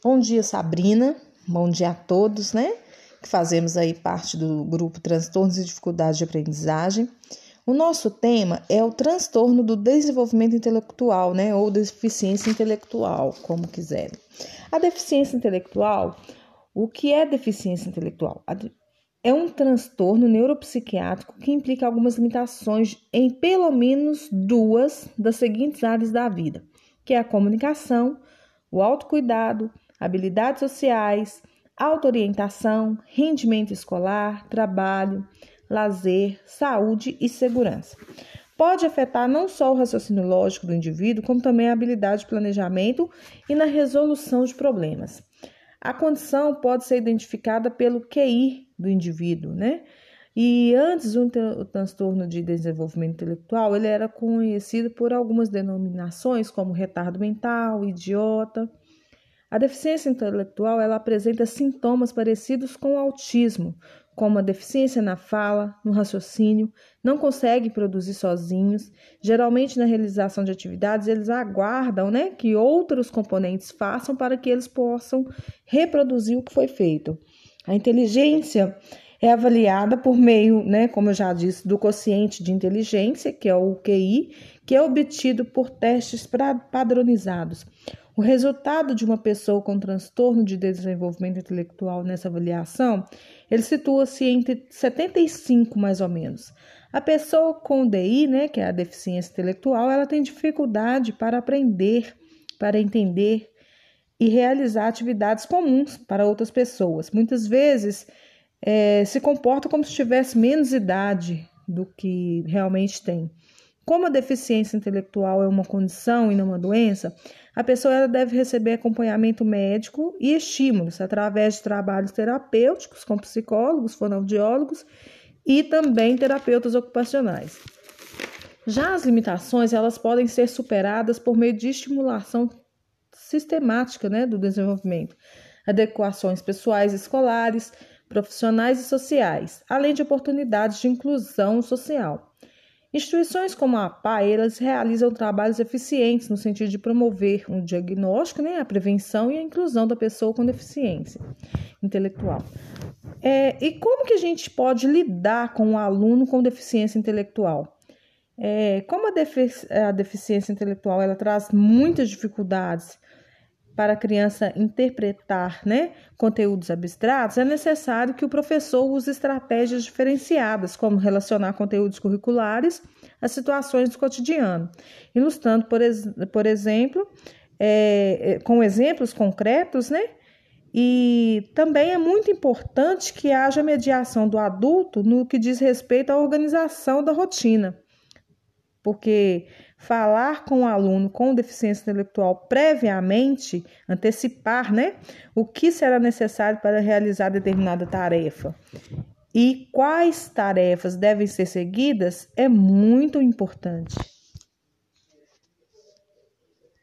Bom dia, Sabrina. Bom dia a todos, né? Que fazemos aí parte do grupo Transtornos e Dificuldades de Aprendizagem. O nosso tema é o transtorno do desenvolvimento intelectual, né? Ou deficiência intelectual, como quiserem. A deficiência intelectual, o que é deficiência intelectual? É um transtorno neuropsiquiátrico que implica algumas limitações em pelo menos duas das seguintes áreas da vida, que é a comunicação, o autocuidado, habilidades sociais, autoorientação, rendimento escolar, trabalho, lazer, saúde e segurança. Pode afetar não só o raciocínio lógico do indivíduo, como também a habilidade de planejamento e na resolução de problemas. A condição pode ser identificada pelo QI do indivíduo, né? E antes o, o transtorno de desenvolvimento intelectual, ele era conhecido por algumas denominações como retardo mental, idiota, a deficiência intelectual ela apresenta sintomas parecidos com o autismo, como a deficiência na fala, no raciocínio, não conseguem produzir sozinhos. Geralmente, na realização de atividades, eles aguardam né, que outros componentes façam para que eles possam reproduzir o que foi feito. A inteligência é avaliada por meio, né, como eu já disse, do quociente de inteligência, que é o QI, que é obtido por testes padronizados. O resultado de uma pessoa com transtorno de desenvolvimento intelectual nessa avaliação, ele situa-se entre 75 mais ou menos. A pessoa com DI, né, que é a deficiência intelectual, ela tem dificuldade para aprender, para entender e realizar atividades comuns para outras pessoas. Muitas vezes é, se comporta como se tivesse menos idade do que realmente tem. Como a deficiência intelectual é uma condição e não uma doença, a pessoa deve receber acompanhamento médico e estímulos através de trabalhos terapêuticos com psicólogos, fonoaudiólogos e também terapeutas ocupacionais. Já as limitações, elas podem ser superadas por meio de estimulação sistemática né, do desenvolvimento, adequações pessoais, escolares, profissionais e sociais, além de oportunidades de inclusão social. Instituições como a APA, elas realizam trabalhos eficientes no sentido de promover um diagnóstico, né, a prevenção e a inclusão da pessoa com deficiência intelectual. É, e como que a gente pode lidar com um aluno com deficiência intelectual? É, como a, defici a deficiência intelectual ela traz muitas dificuldades para a criança interpretar né, conteúdos abstratos, é necessário que o professor use estratégias diferenciadas, como relacionar conteúdos curriculares às situações do cotidiano, ilustrando, por, ex por exemplo, é, é, com exemplos concretos, né? E também é muito importante que haja mediação do adulto no que diz respeito à organização da rotina, porque falar com o aluno com deficiência intelectual previamente, antecipar né, o que será necessário para realizar determinada tarefa e quais tarefas devem ser seguidas é muito importante.